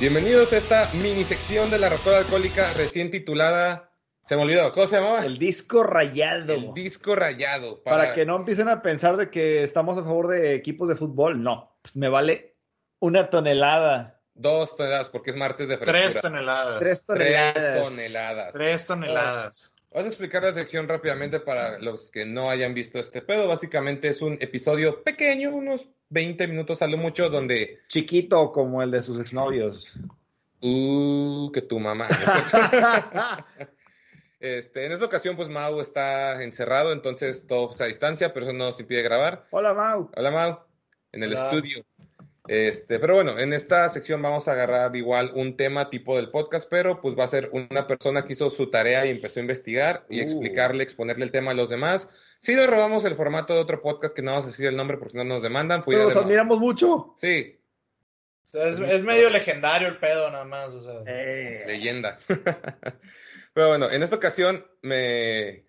Bienvenidos a esta mini sección de la Rocola Alcohólica recién titulada. Se me olvidó, ¿cómo se llamaba? El disco rayado. El disco rayado. Para... que no empiecen a pensar de que estamos a favor de equipos de fútbol. No, pues me vale una tonelada. Dos toneladas, porque es martes de frescura. Tres toneladas. Tres toneladas. Tres toneladas. Tres toneladas. Vamos a explicar la sección rápidamente para los que no hayan visto este pedo. Básicamente es un episodio pequeño, unos 20 minutos a lo mucho, donde... Chiquito como el de sus exnovios. Uh, que tu mamá. este, en esta ocasión, pues Mau está encerrado, entonces todo a distancia, pero eso no nos impide grabar. Hola, Mau. Hola, Mau. En el estudio. Este, pero bueno, en esta sección vamos a agarrar igual un tema tipo del podcast, pero pues va a ser una persona que hizo su tarea y empezó a investigar y Uh. explicarle, exponerle el tema a los demás. Si nos robamos el formato de otro podcast que no vamos a decir el nombre porque no nos demandan, Todos de Mau. admiramos mucho. Sí, O sea, es, es medio legendario el pedo nada más. O sea. Eh, leyenda. Pero bueno, en esta ocasión me,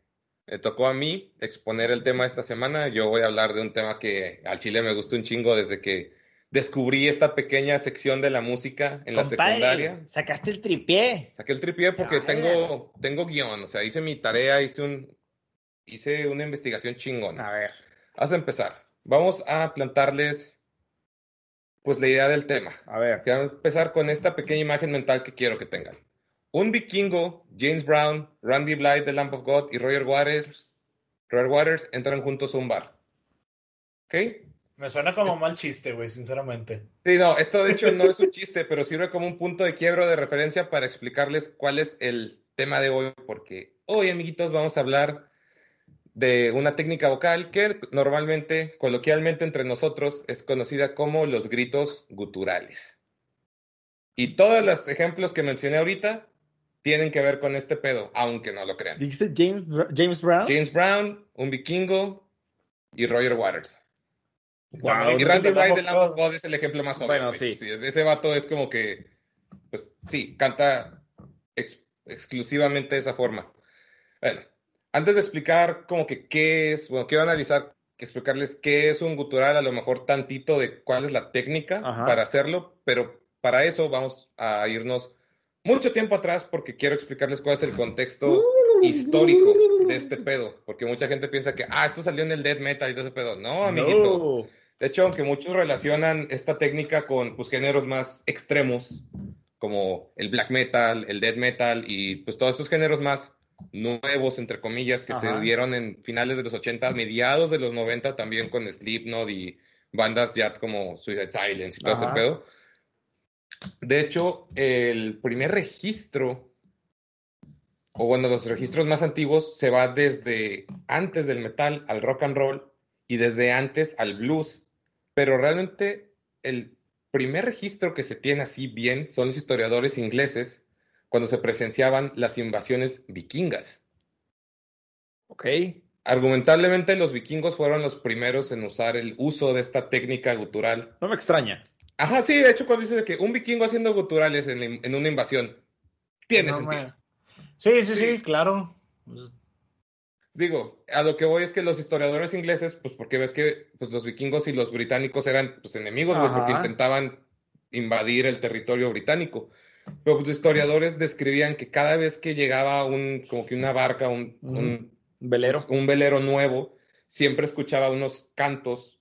me tocó a mí exponer el tema esta semana. Yo voy a hablar de un tema que al chile me gustó un chingo desde que descubrí esta pequeña sección de la música en la secundaria. Sacaste el tripié. Saqué el tripié porque tengo, tengo guion, o sea, hice mi tarea, hice un, hice una investigación chingona. A ver. A empezar. Vamos a plantarles, pues, la idea del tema. A ver. Quiero empezar con esta pequeña imagen mental que quiero que tengan. Un vikingo, James Brown, Randy Blythe de Lamp of God y Roger Waters, Roger Waters entran juntos a un bar. ¿Ok? Me suena como mal chiste, güey, sinceramente. Sí, no, esto de hecho no es un chiste, pero sirve como un punto de quiebro de referencia para explicarles cuál es el tema de hoy, porque hoy, amiguitos, vamos a hablar de una técnica vocal que normalmente, coloquialmente entre nosotros, es conocida como los gritos guturales. Y todos los ejemplos que mencioné ahorita tienen que ver con este pedo, aunque no lo crean. ¿Dijiste James, James Brown? James Brown, un vikingo y Roger Waters. Wow, y Randy es de Lamb God es el ejemplo más obvio. Bueno, sí. es- Ese vato es como que, pues sí, canta ex- exclusivamente de esa forma. Bueno, antes de explicar como que qué es, bueno, quiero analizar, explicarles qué es un gutural, a lo mejor tantito de cuál es la técnica Ajá. para hacerlo, pero para eso vamos a irnos mucho tiempo atrás porque quiero explicarles cuál es el contexto histórico de este pedo, porque mucha gente piensa que, ah, esto salió en el death metal y todo ese pedo. No, amiguito. No. De hecho, aunque muchos relacionan esta técnica con pues, géneros más extremos, como el black metal, el death metal y pues todos esos géneros más nuevos, entre comillas, que Ajá. se dieron en finales de los 80, mediados de los 90, también con Slipknot y bandas ya como Suicide Silence y todo Ajá. ese pedo. De hecho, el primer registro, o bueno, los registros más antiguos, se va desde antes del metal al rock and roll y desde antes al blues. Pero realmente el primer registro que se tiene así bien son los historiadores ingleses cuando se presenciaban las invasiones vikingas. Ok. Argumentablemente los vikingos fueron los primeros en usar el uso de esta técnica gutural. No me extraña. Ajá, sí, de hecho cuando dices que un vikingo haciendo guturales en, en una invasión, tiene No sentido. Sí, sí, Sí. sí, claro. Digo, a lo que voy es que los historiadores ingleses, pues porque ves que pues, los vikingos y los británicos eran pues, enemigos, güey, porque intentaban invadir el territorio británico. Pero pues, los historiadores describían que cada vez que llegaba un, como que una barca, un, Velero. un velero nuevo, siempre escuchaba unos cantos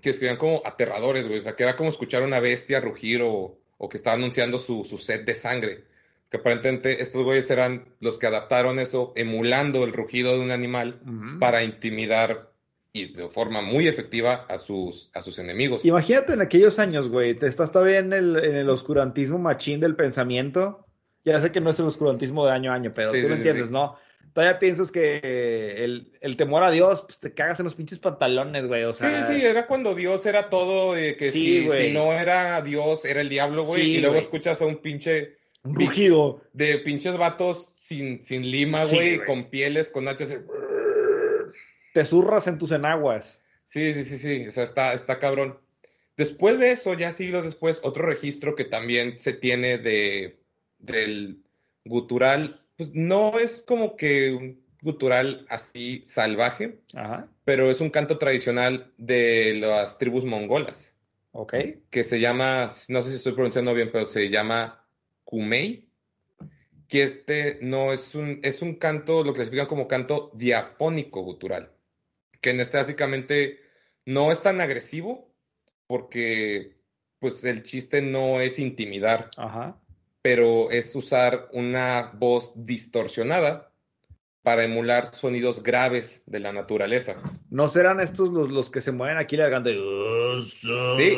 que escribían como aterradores, güey. O sea, que era como escuchar una bestia rugir o, o que estaba anunciando su, su sed de sangre. Que aparentemente estos güeyes eran los que adaptaron eso, emulando el rugido de un animal para intimidar y de forma muy efectiva a sus, a sus enemigos. Imagínate en aquellos años, güey, te estás todavía en el, en el oscurantismo machín del pensamiento. Ya sé que no es el oscurantismo de año a año, pero Sí, tú sí, lo entiendes, sí. ¿no? Todavía piensas que el, el temor a Dios, pues te cagas en los pinches pantalones, güey. O sea, Sí, sí, era cuando Dios era todo, que si, si no era Dios, era el diablo, güey, y luego güey. escuchas a un pinche un rugido. de pinches vatos sin, sin lima, güey. con pieles, con hachas. Te zurras en tus enaguas. Sí, sí, sí, sí, o sea, está, está cabrón. Después de eso, ya siglos después, otro registro que también se tiene de, del gutural, pues no es como que un gutural así salvaje, Ajá. pero es un canto tradicional de las tribus mongolas. Ok. que se llama, no sé si estoy pronunciando bien, pero se llama Kumei, que este no es un, es un canto, lo clasifican como canto diafónico gutural, que en este básicamente no es tan agresivo, porque pues el chiste no es intimidar, Ajá. pero es usar una voz distorsionada para emular sonidos graves de la naturaleza. ¿No serán estos los, los que se mueven aquí la garganta? Sí,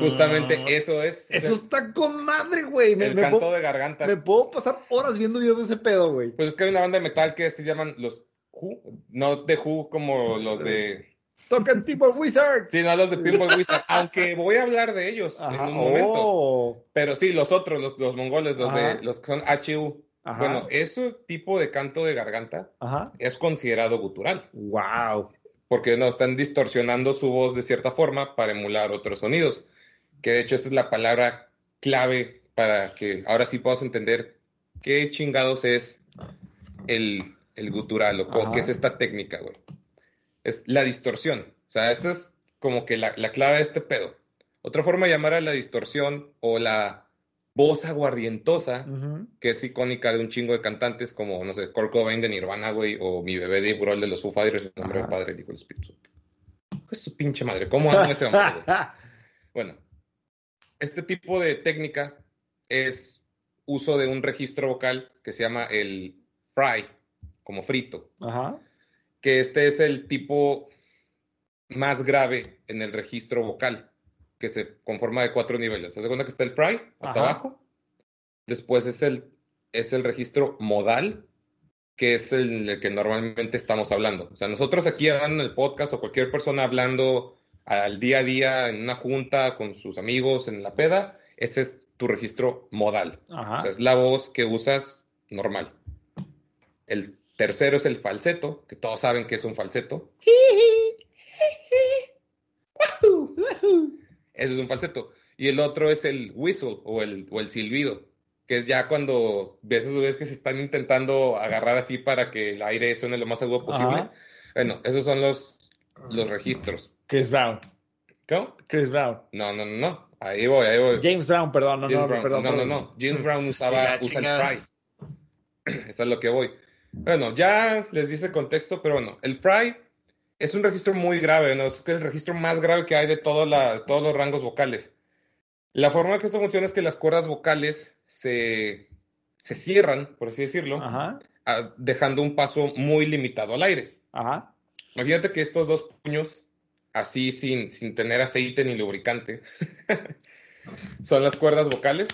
Justamente eso es. Eso está con madre, güey. Me, el me canto puedo, de garganta. me puedo pasar horas viendo videos de ese pedo, güey. Pues es que hay una banda de metal que se llaman los Who, no de Who como los de. Tocan tipo Wizard. Sí, no los de Pinball Wizard, aunque voy a hablar de ellos Ajá. en un momento. Oh. Pero sí, los otros, los, los mongoles, los Ajá. de los que son HU. Ajá. Bueno, ese tipo de canto de garganta es considerado gutural, Wow. Porque no están distorsionando su voz de cierta forma para emular otros sonidos. Que de hecho esa es la palabra clave para que ahora sí puedas entender qué chingados es el, el gutural o Ajá. qué es esta técnica, güey. Es la distorsión. O sea, esta es como que la, la clave de este pedo. Otra forma de llamar a la distorsión o la voz aguardientosa, que es icónica de un chingo de cantantes como, no sé, Kurt Cobain de Nirvana, güey, o mi bebé Dave Grohl de los Foo Fighters, en nombre del. Padre, y del Espíritu. Es su pinche madre. ¿Cómo amo ese hombre, güey? Bueno, este tipo de técnica es uso de un registro vocal que se llama el fry, como frito, Ajá. que este es el tipo más grave en el registro vocal, que se conforma de cuatro niveles. ¿Se cuenta que está el fry hasta Ajá. abajo? Después es el, es el registro modal, que es el, el que normalmente estamos hablando. O sea, nosotros aquí hablando en el podcast o cualquier persona hablando al día a día en una junta con sus amigos en la peda, ese es tu registro modal. Ajá. O sea, es la voz que usas normal. El tercero es el falseto, que todos saben que es un falseto. Eso es un falseto. Y el otro es el whistle o el, o el silbido, que es ya cuando ves esos ves que se están intentando agarrar así para que el aire suene lo más agudo posible. Ajá. Bueno, esos son los, los registros. Chris Brown. ¿Cómo? Chris Brown. No, no, no, no. Ahí voy, ahí voy. James Brown, perdón. No, James no, Brown. perdón. no, no, perdón. no. James Brown usaba usa el fry. Eso es lo que voy. Bueno, ya les dice contexto, pero bueno, el fry es un registro muy grave, ¿no? Es el registro más grave que hay de la- todos los rangos vocales. La forma que esto funciona es que las cuerdas vocales se, se cierran, por así decirlo, Ajá. dejando un paso muy limitado al aire. Ajá. Imagínate que estos dos puños, así sin, sin tener aceite ni lubricante, son las cuerdas vocales.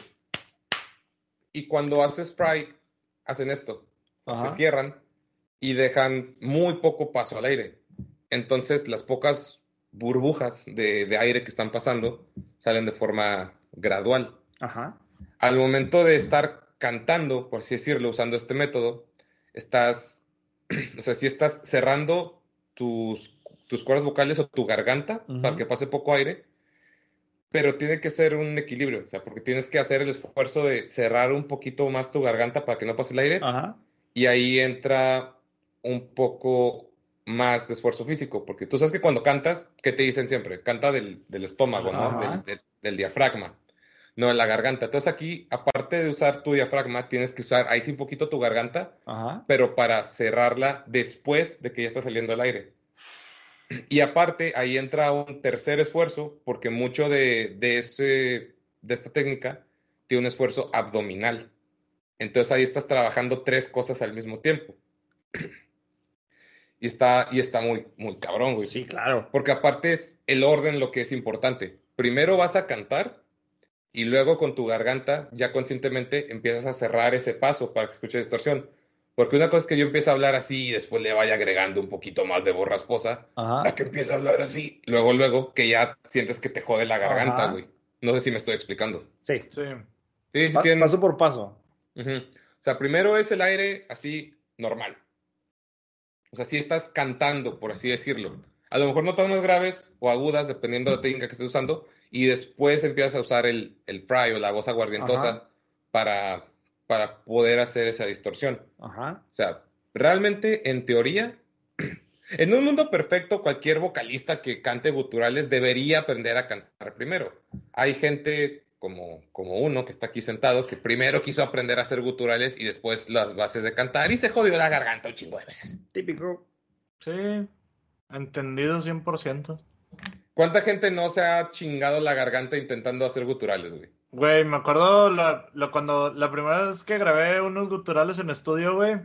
Y cuando haces fry, hacen esto. Ajá. Se cierran y dejan muy poco paso al aire. Entonces, las pocas burbujas de, de aire que están pasando salen de forma gradual. Ajá. Al momento de estar cantando, por así decirlo, usando este método, estás, o sea, si estás cerrando tus, tus cuerdas vocales o tu garganta para que pase poco aire, pero tiene que ser un equilibrio, o sea, porque tienes que hacer el esfuerzo de cerrar un poquito más tu garganta para que no pase el aire, Ajá. y ahí entra un poco más de esfuerzo físico, porque tú sabes que cuando cantas, ¿qué te dicen siempre? Canta del, del estómago, ¿no? Del, del- del diafragma, no de la garganta. Entonces aquí, aparte de usar tu diafragma, tienes que usar ahí sí un poquito tu garganta, Ajá. pero para cerrarla después de que ya está saliendo el aire. Y aparte, ahí entra un tercer esfuerzo, porque mucho de, de, ese, de esta técnica tiene un esfuerzo abdominal. Entonces ahí estás trabajando tres cosas al mismo tiempo. Y está, y está muy, muy cabrón, güey. Sí, claro. Porque aparte es el orden lo que es importante. Primero vas a cantar y luego con tu garganta, ya conscientemente, empiezas a cerrar ese paso para que escuche distorsión. Porque una cosa es que yo empiece a hablar así y después le vaya agregando un poquito más de voz rasposa, a Ajá. que empiece a hablar así, luego, luego, que ya sientes que te jode la garganta, Ajá. güey. No sé si me estoy explicando. Sí. Sí. Sí, sí Pa- tienen- Paso por paso. Ujú. O sea, primero es el aire así normal. O sea, si estás cantando, por así decirlo. A lo mejor notas más graves o agudas, dependiendo de la técnica que estés usando, y después empiezas a usar el, el fry o la voz aguardientosa Ajá. para, para poder hacer esa distorsión. Ajá. O sea, realmente, en teoría, En un mundo perfecto, cualquier vocalista que cante guturales debería aprender a cantar primero. Hay gente como, como uno que está aquí sentado que primero quiso aprender a hacer guturales y después las bases de cantar y se jodió la garganta un chingo de veces. Típico. Sí, entendido 100%. ¿Cuánta gente no se ha chingado la garganta intentando hacer guturales, güey? Güey, me acuerdo la, la- cuando la primera vez que grabé unos guturales en estudio, güey,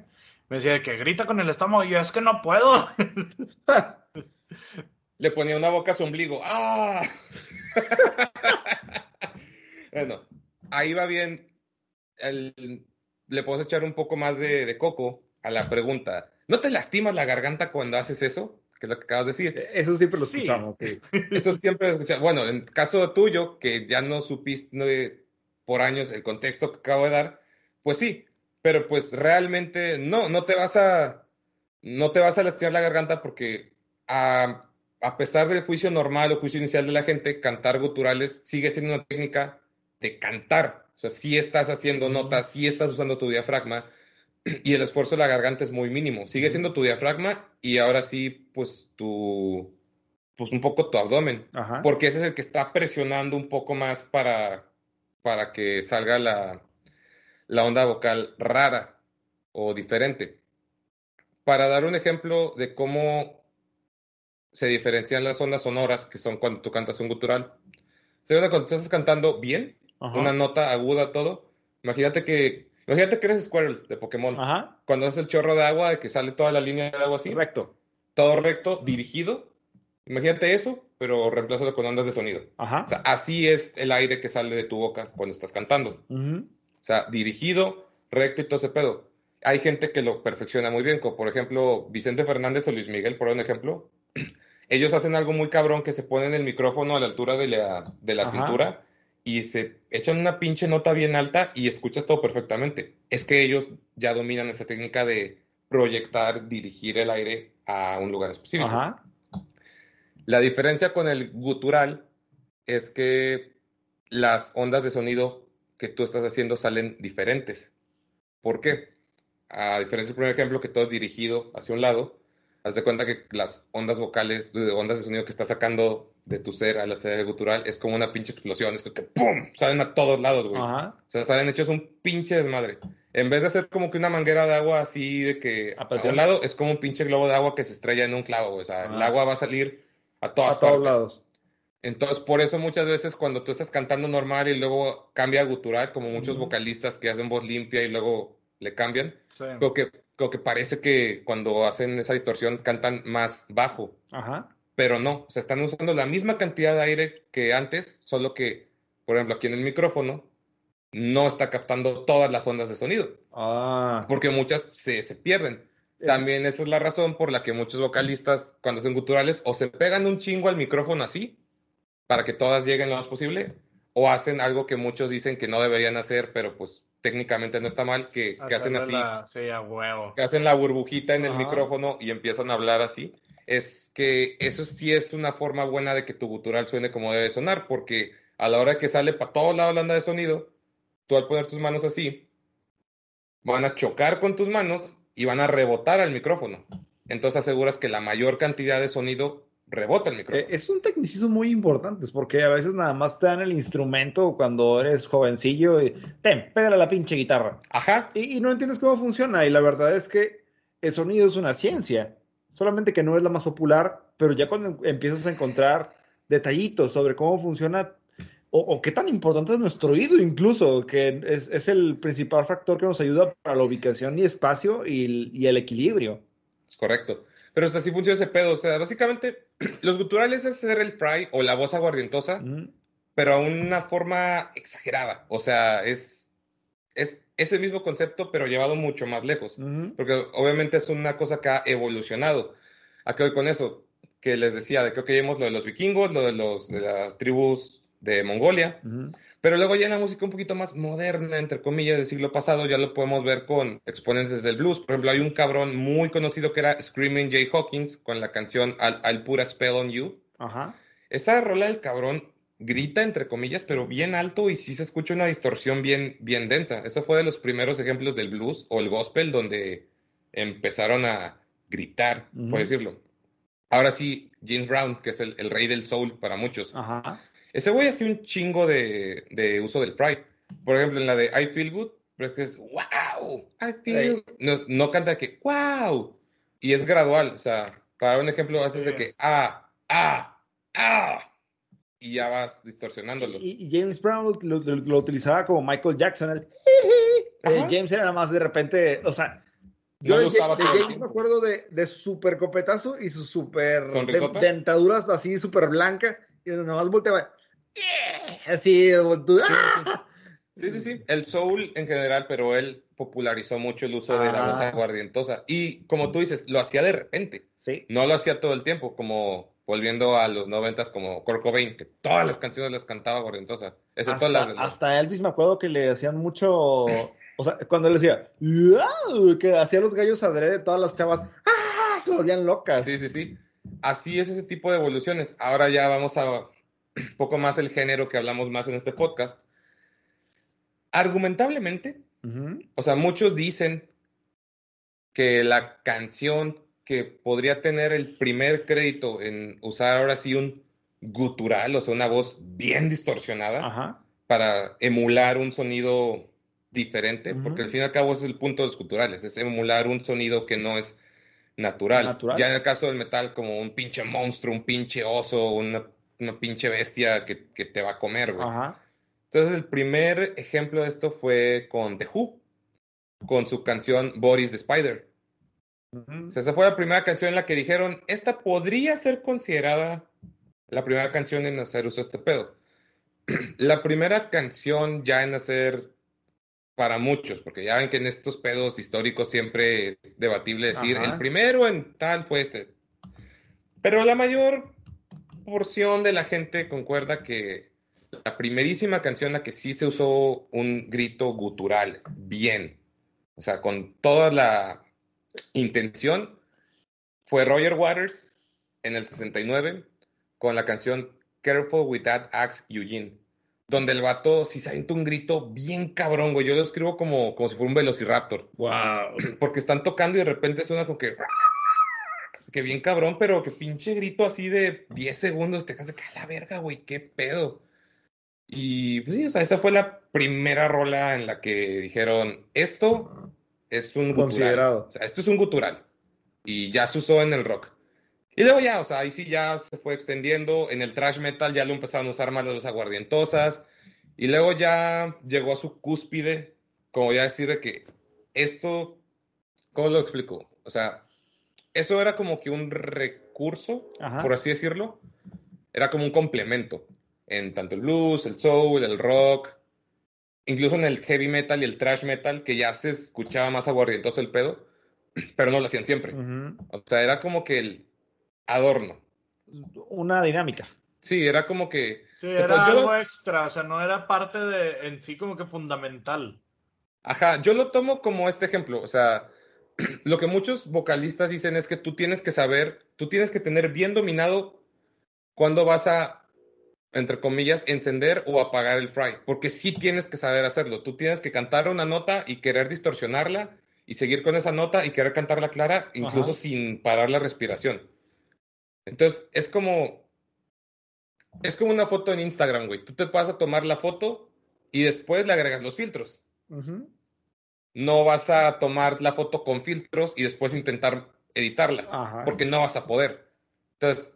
me decía que grita con el estómago y yo es que no puedo. Le ponía una boca a su ombligo. ¡Ah! bueno, ahí va bien. El- le puedo echar un poco más de, de coco a la pregunta. ¿No te lastimas la garganta cuando haces eso? Que es lo que acabas de decir. Eso siempre lo Sí. escuchamos. sí. Esto siempre lo he escuchado. Bueno, en caso tuyo, que ya no supiste por años el contexto que acabo de dar, pues sí, pero pues realmente no, no te vas a, no te vas a lastimar la garganta porque a, a pesar del juicio normal o juicio inicial de la gente, cantar guturales sigue siendo una técnica de cantar. O sea, sí estás haciendo notas, sí estás usando tu diafragma y el esfuerzo de la garganta es muy mínimo. Sigue siendo tu diafragma y ahora sí, pues tu, pues un poco tu abdomen Ajá. porque ese es el que está presionando un poco más para, para que salga la, la onda vocal rara o diferente. Para dar un ejemplo de cómo se diferencian las ondas sonoras, que son cuando tú cantas un gutural. Segunda, cuando tú estás cantando bien, Ajá. una nota aguda, todo, imagínate que, imagínate que eres Squirrel de Pokémon. Ajá. Cuando haces el chorro de agua, de que sale toda la línea de agua así, Correcto. todo recto, dirigido. Imagínate eso, pero reemplázalo con ondas de sonido. Ajá. O sea, así es el aire que sale de tu boca cuando estás cantando. Ujú. O sea, dirigido, recto y todo ese pedo. Hay gente que lo perfecciona muy bien, como por ejemplo Vicente Fernández o Luis Miguel, por un ejemplo. Ellos hacen algo muy cabrón que se ponen el micrófono a la altura de la, de la cintura y se echan una pinche nota bien alta y escuchas todo perfectamente. Es que ellos ya dominan esa técnica de proyectar, dirigir el aire a un lugar específico. Ajá. La diferencia con el gutural es que las ondas de sonido que tú estás haciendo salen diferentes. ¿Por qué? A diferencia del primer ejemplo, que todo es dirigido hacia un lado, haz de cuenta que las ondas vocales, de ondas de sonido que estás sacando de tu ser al hacer el gutural es como una pinche explosión, es que ¡pum! Salen a todos lados, güey. Ajá. O sea, salen hechos un pinche desmadre. En vez de hacer como que una manguera de agua así de que A a un lado es como un pinche globo de agua que se estrella en un clavo, güey. O sea, el agua va a salir a todas A todos partes. lados. Entonces, por eso muchas veces cuando tú estás cantando normal y luego cambia a gutural, como muchos vocalistas que hacen voz limpia y luego le cambian, Sí. creo que, creo que parece que cuando hacen esa distorsión cantan más bajo, Ajá. Pero no, o sea, están usando la misma cantidad de aire que antes, solo que, por ejemplo, aquí en el micrófono no está captando todas las ondas de sonido, Ah. porque muchas se, se pierden. También esa es la razón por la que muchos vocalistas, cuando hacen guturales, o se pegan un chingo al micrófono así, para que todas lleguen lo más posible, o hacen algo que muchos dicen que no deberían hacer, pero pues técnicamente no está mal, que, que hacen así, la- Sí, a huevo. que hacen la burbujita en el micrófono y empiezan a hablar así. Es que eso sí es una forma buena de que tu gutural suene como debe sonar, porque a la hora que sale para todos lados la onda de sonido, tú al poner tus manos así, van a chocar con tus manos y van a rebotar al micrófono. Entonces aseguras que la mayor cantidad de sonido rebota el micrófono. Eh, Es un tecnicismo muy importante, porque a veces nada más te dan el instrumento cuando eres jovencillo y ten, pégale a la pinche guitarra. Ajá, Y, y no entiendes cómo funciona. Y la verdad es que el sonido es una ciencia, solamente que no es la más popular, pero ya cuando empiezas a encontrar detallitos sobre cómo funciona o, o qué tan importante es nuestro oído incluso, que es, es el principal factor que nos ayuda para la ubicación y espacio y, el- y el equilibrio. es correcto. Pero o sea, así funciona ese pedo. O sea, básicamente, los guturales es hacer el fry o la voz aguardientosa, pero a una forma exagerada. O sea, es, es ese mismo concepto, pero llevado mucho más lejos. Porque obviamente es una cosa que ha evolucionado. ¿A qué voy con eso? Que les decía, de que ok, vimos lo de los vikingos, lo de, los, de las tribus de Mongolia, pero luego ya en la música un poquito más moderna, entre comillas, del siglo pasado, ya lo podemos ver con exponentes del blues. Por ejemplo, hay un cabrón muy conocido que era Screaming Jay Hawkins con la canción I'll, I'll Put a Spell on You. Ajá. Esa rola del cabrón grita, entre comillas, pero bien alto y sí se escucha una distorsión bien, bien densa. Eso fue de los primeros ejemplos del blues o el gospel donde empezaron a gritar, Ujú. por decirlo. Ahora sí, James Brown, que es el, el rey del soul para muchos. Ajá. Ese güey hacía un chingo de, de uso del fry. Por ejemplo, en la de I Feel Good, pero es que es wow, I feel. No, no canta que wow. Y es gradual. O sea, para un ejemplo, haces de que ah, ah, ah. Y ya vas distorsionándolo. Y, y James Brown lo, lo- lo utilizaba como Michael Jackson. el- Eh. James era más de repente, o sea, No yo lo de, de James me acuerdo de, de super copetazo y su super de- dentaduras así súper blanca y nada más volteaba. Así, ¡ah! Sí, sí, sí. El soul en general, pero él popularizó mucho el uso de la Ah. voz aguardientosa. Y como tú dices, lo hacía de repente. Sí. No lo hacía todo el tiempo, como volviendo a los noventas como Kurt Cobain, que todas las canciones las cantaba aguardientosa. Excepto Hasta, las los- hasta Elvis me acuerdo que le hacían mucho, o sea, cuando le decía, que hacía los gallos adrede, todas las chavas, ¡ah! se volvían locas. Sí, sí, sí. Así es ese tipo de evoluciones. Ahora ya vamos a un poco más el género que hablamos más en este podcast. Argumentablemente, o sea, muchos dicen que la canción que podría tener el primer crédito en usar ahora sí un gutural, o sea, una voz bien distorsionada Ajá. para emular un sonido diferente, porque al fin y al cabo ese es el punto de los guturales, es emular un sonido que no es natural. Natural. Ya en el caso del metal, como un pinche monstruo, un pinche oso, una, una pinche bestia que, que te va a comer, güey. Ajá. Entonces, el primer ejemplo de esto fue con The Who, con su canción Boris the Spider. O sea, esa fue la primera canción en la que dijeron, esta podría ser considerada la primera canción en hacer uso de este pedo. La primera canción ya en hacer para muchos, porque ya ven que en estos pedos históricos siempre es debatible decir, Ajá. el primero en tal fue este. Pero la mayor porción de la gente concuerda que la primerísima canción en la que sí se usó un grito gutural, bien, o sea, con toda la intención, fue Roger Waters en el 69 con la canción Careful with That Axe Eugene, donde el vato sí se avienta un grito bien cabrón, güey. Yo lo escribo como, como si fuera un velociraptor, Wow. porque están tocando y de repente suena como que. Que bien cabrón, pero que pinche grito así de 10 segundos, te dejas de caer la verga, güey, qué pedo. Y pues sí, o sea, esa fue la primera rola en la que dijeron, esto es un gutural. Considerado. O sea, esto es un gutural. Y ya se usó en el rock. Y luego ya, o sea, ahí sí ya se fue extendiendo. En el thrash metal ya lo empezaron a usar más las aguardientosas. Y luego ya llegó a su cúspide, como ya decir de que esto, ¿cómo lo explico? O sea, eso era como que un recurso, Ajá. por así decirlo. Era como un complemento en tanto el blues, el soul, el rock, incluso en el heavy metal y el thrash metal, que ya se escuchaba más aguardientoso el pedo, pero no lo hacían siempre. O sea, era como que el adorno. Una dinámica. Sí, era como que... Sí, era algo extra, o sea, no era parte de en sí como que fundamental. Ajá, yo lo tomo como este ejemplo. O sea, lo que muchos vocalistas dicen es que tú tienes que saber, tú tienes que tener bien dominado cuándo vas a, entre comillas, encender o apagar el fry. Porque sí tienes que saber hacerlo. Tú tienes que cantar una nota y querer distorsionarla y seguir con esa nota y querer cantarla clara, incluso Ajá. sin parar la respiración. Entonces, es como, es como una foto en Instagram, güey. Tú te vas a tomar la foto y después le agregas los filtros. No vas a tomar la foto con filtros y después intentar editarla, Ajá. porque no vas a poder. Entonces,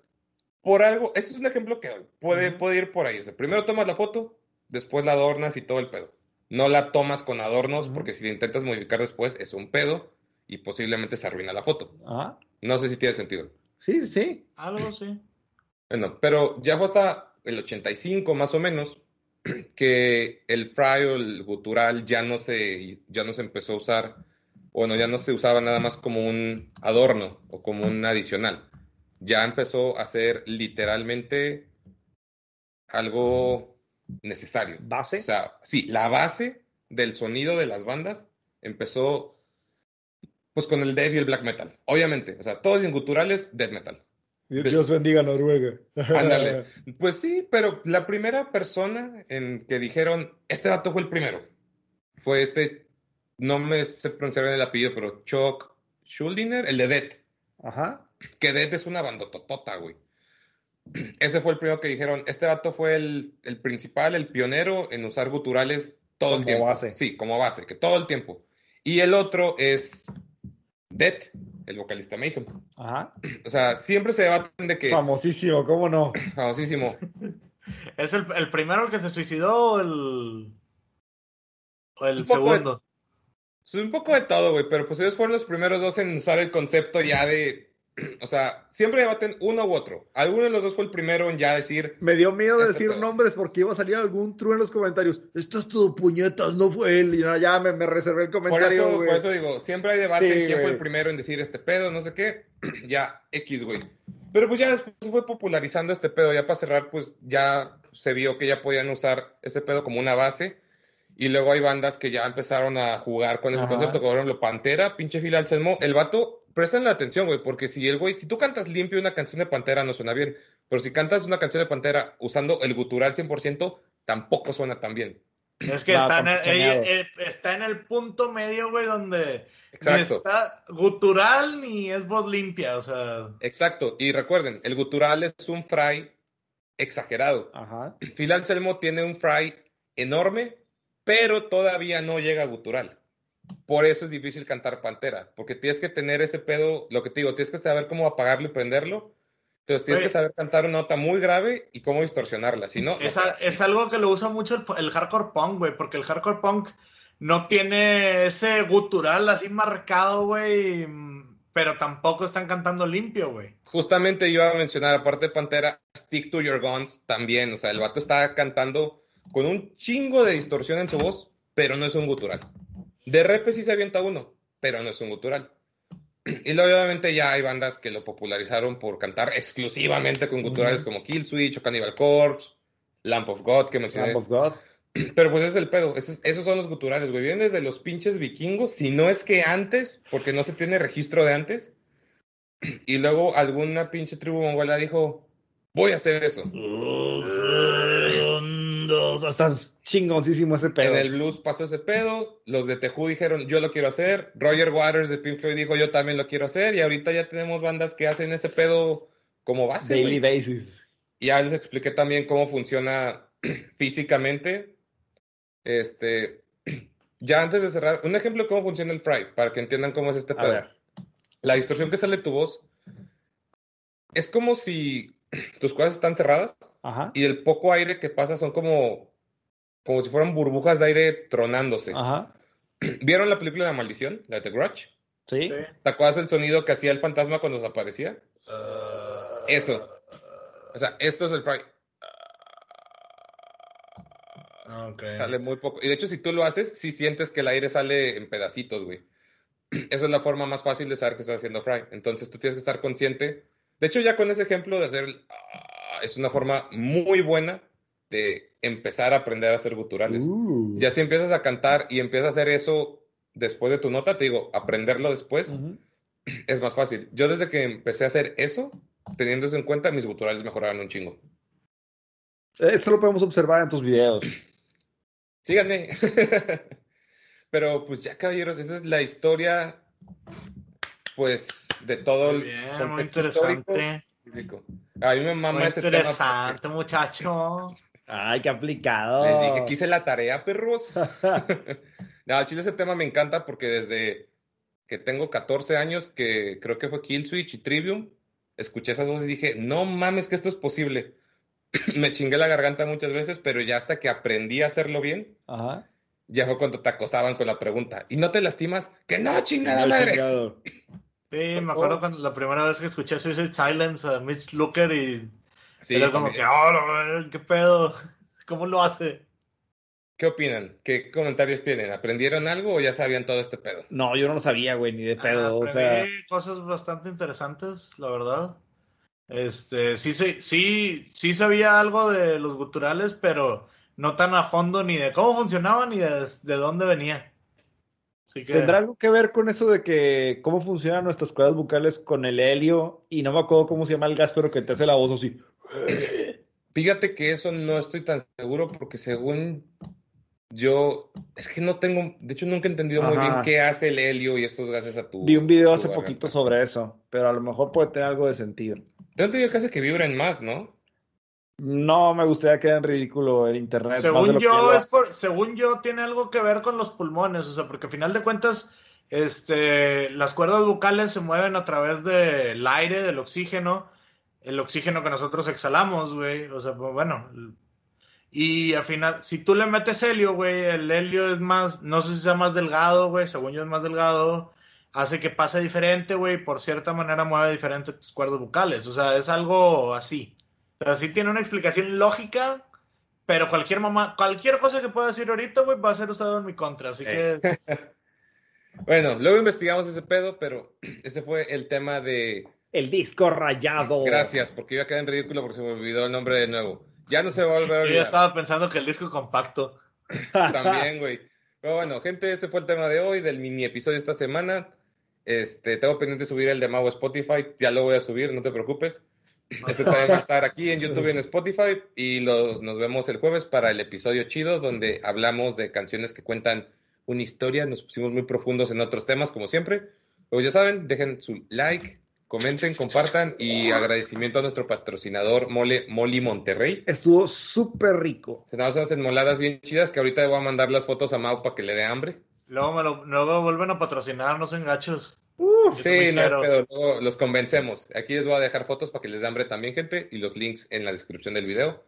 por algo, ese es un ejemplo que puede, puede ir por ahí. O sea, primero tomas la foto, después la adornas y todo el pedo. No la tomas con adornos, porque si la intentas modificar después es un pedo y posiblemente se arruina la foto. Ajá. No sé si tiene sentido. Sí, sí, sí. Algo sí. Bueno, pero ya fue hasta el 85 más o menos que el fry o el gutural ya no se, ya no se empezó a usar, bueno, ya no se usaba nada más como un adorno o como un adicional. Ya empezó a ser literalmente algo necesario. Base. O sea, sí, la base del sonido de las bandas empezó pues con el death y el black metal. Obviamente, o sea, todos en guturales, death metal. Dios bendiga Noruega. Ándale. Pues sí, pero la primera persona en que dijeron, este dato fue el primero, fue este, no me sé pronunciar bien el apellido, pero Chuck Schuldiner, el de Death. Ajá. Que Dead es una bandototota, güey. Ese fue el primero que dijeron, este vato fue el, el principal, el pionero en usar guturales todo Como el tiempo. base. Sí, como base, que todo el tiempo. Y el otro es Dead, el vocalista Mayhem. Ajá. O sea, siempre se debaten de que... Famosísimo, ¿cómo no? Famosísimo. ¿Es el, el primero que se suicidó o el, o el de- segundo? Es un poco de todo, güey, pero pues ellos fueron los primeros dos en usar el concepto ya de... O sea, siempre debaten uno u otro. Alguno de los dos fue el primero en ya decir... Me dio miedo Este decir pedo. nombres porque iba a salir algún true en los comentarios. Esto es todo puñetas, no fue él. Y no, ya me, me reservé el Por comentario, eso, por eso digo, siempre hay debate Sí, en quién fue el primero en decir este pedo, no sé qué. ya, X, güey. Pero pues ya después fue popularizando este pedo. Ya para cerrar, pues ya se vio que ya podían usar ese pedo como una base. Y luego hay bandas que ya empezaron a jugar con ese Ajá. concepto, como por ejemplo Pantera, pinche Phil Anselmo. El vato, presten la atención, güey, porque si el güey, si tú cantas limpio una canción de Pantera no suena bien. Pero si cantas una canción de Pantera usando el gutural 100%, tampoco suena tan bien. Es que No, está, en el, campechaneado. eh, eh, está en el punto medio, güey, donde ni Exacto. está gutural ni es voz limpia, o sea... Exacto. Y recuerden, el gutural es un fry exagerado. Ajá. Phil Anselmo tiene un fry enorme, pero todavía no llega a gutural. Por eso es difícil cantar Pantera, porque tienes que tener ese pedo, lo que te digo, tienes que saber cómo apagarlo y prenderlo. Entonces tienes Oye. que saber cantar una nota muy grave y cómo distorsionarla. Si no, no Es, a- es algo que lo usa mucho el, el hardcore punk, güey, porque el hardcore punk no tiene ese gutural así marcado, güey, pero tampoco están cantando limpio, güey. Justamente yo iba a mencionar, aparte de Pantera, Stick to Your Guns también. O sea, el vato está cantando con un chingo de distorsión en su voz, pero no es un gutural. De repente sí se avienta uno, pero no es un gutural. Y luego, obviamente ya hay bandas que lo popularizaron por cantar exclusivamente con guturales como Kill Switch o Cannibal Corpse, Lamp of God que mencioné. Lamb of God. Pero pues es el pedo, esos, esos son los guturales, güey. Vienen desde los pinches vikingos, si no es que antes, porque no se tiene registro de antes. Y luego alguna pinche tribu mongola dijo, voy a hacer eso. Está chingoncísimo ese pedo. En el blues pasó ese pedo, los de Tejú dijeron, yo lo quiero hacer. Roger Waters de Pink Floyd dijo, yo también lo quiero hacer. Y ahorita ya tenemos bandas que hacen ese pedo como base. Daily basis. Y ya les expliqué también cómo funciona físicamente. Este, ya antes de cerrar, un ejemplo de cómo funciona el fry, para que entiendan cómo es este pedo. La distorsión que sale de tu voz es como si tus cuerdas están cerradas Ajá. y el poco aire que pasa son como, como si fueran burbujas de aire tronándose. Ajá. ¿Vieron la película La Maldición? La de The Grudge. Sí. Sí. ¿Te acuerdas el sonido que hacía el fantasma cuando desaparecía? Eso. O sea, esto es el fry. Ok. Sale muy poco. Y de hecho, si tú lo haces, sí sientes que el aire sale en pedacitos, güey. Esa es la forma más fácil de saber que estás haciendo fry. Entonces tú tienes que estar consciente. De hecho, ya con ese ejemplo de hacer ah, es una forma muy buena de empezar a aprender a hacer guturales. Uh. Ya si empiezas a cantar y empiezas a hacer eso después de tu nota, te digo, aprenderlo después es más fácil. Yo desde que empecé a hacer eso, teniendo eso en cuenta, mis guturales mejoraron un chingo. Eso lo podemos observar en tus videos. Síganme. Pero pues ya, caballeros, esa es la historia, pues, de todo Muy el bien, muy contexto histórico interesante. físico. A mí me mama Muy ese tema. interesante, muchacho. Ay, qué aplicado. Les dije que hice la tarea, perros. no, al chile ese tema me encanta porque desde que tengo 14 años, que creo que fue Killswitch y Trivium, escuché esas voces y dije, no mames que esto es posible. me chingué la garganta muchas veces, pero ya hasta que aprendí a hacerlo bien, Ajá. ya fue cuando te acosaban con la pregunta. ¿Y no te lastimas? Que no, chingada madre. Sí, me acuerdo cuando la primera vez que escuché Suicide Silence a Mitch Looker y Sí, era como que, oh, ¿qué pedo? ¿Cómo lo hace? ¿Qué opinan? ¿Qué comentarios tienen? ¿Aprendieron algo o ya sabían todo este pedo? No, yo no lo sabía, güey, ni de pedo. Ah, o sea, cosas bastante interesantes, la verdad. Este, sí, sí, sí, sí sabía algo de los guturales, pero no tan a fondo ni de cómo funcionaban ni de, de dónde venía. Así que, ¿tendrá algo que ver con eso de que cómo funcionan nuestras cuerdas vocales con el helio? Y no me acuerdo cómo se llama el gas, pero que te hace la voz así. Fíjate que eso no estoy tan seguro porque según Yo, es que no tengo, de hecho nunca he entendido muy bien qué hace el helio y estos gases a tu... Vi un video hace garganta. poquito sobre eso, pero a lo mejor puede tener algo de sentido. Tengo entendido que hace que vibren más, ¿no? No me gustaría quedar en ridículo el internet. Según yo, es por, según yo, tiene algo que ver con los pulmones, o sea, porque al final de cuentas, este, las cuerdas vocales se mueven a través del aire, del oxígeno, el oxígeno que nosotros exhalamos, güey, o sea, pues, bueno, y al final, si tú le metes helio, güey, el helio es más, no sé si sea más delgado, güey, según yo es más delgado, hace que pase diferente, güey, por cierta manera mueve diferente tus cuerdas vocales, o sea, es algo así. O sea, sí tiene una explicación lógica, pero cualquier mamá, cualquier cosa que pueda decir ahorita, güey, va a ser usado en mi contra. Así que Bueno, luego investigamos ese pedo, pero ese fue el tema de... El disco rayado. Gracias, porque iba a quedar en ridículo porque se me olvidó el nombre de nuevo. Ya no se va a volver a yo ya olvidar. estaba pensando que el disco compacto. También, güey. Pero bueno, gente, ese fue el tema de hoy, del mini episodio esta semana. Este, tengo pendiente subir el de Mau a Spotify, ya lo voy a subir, no te preocupes. Este también va a estar aquí en YouTube y en Spotify. Y los- nos vemos el jueves para el episodio chido, donde hablamos de canciones que cuentan una historia. Nos pusimos muy profundos en otros temas, como siempre. Luego ya saben, dejen su like, comenten, compartan. Y agradecimiento a nuestro patrocinador Mole Moli Monterrey. Estuvo súper rico. Se nos hacen moladas bien chidas que ahorita voy a mandar las fotos a Mau para que le dé hambre. Luego me lo, luego vuelven a patrocinar, no sean gachos. Sí, no luego los convencemos. Aquí les voy a dejar fotos para que les dé hambre también, gente, y los links en la descripción del video.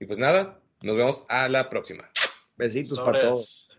Y pues nada, nos vemos a la próxima. besitos para todos.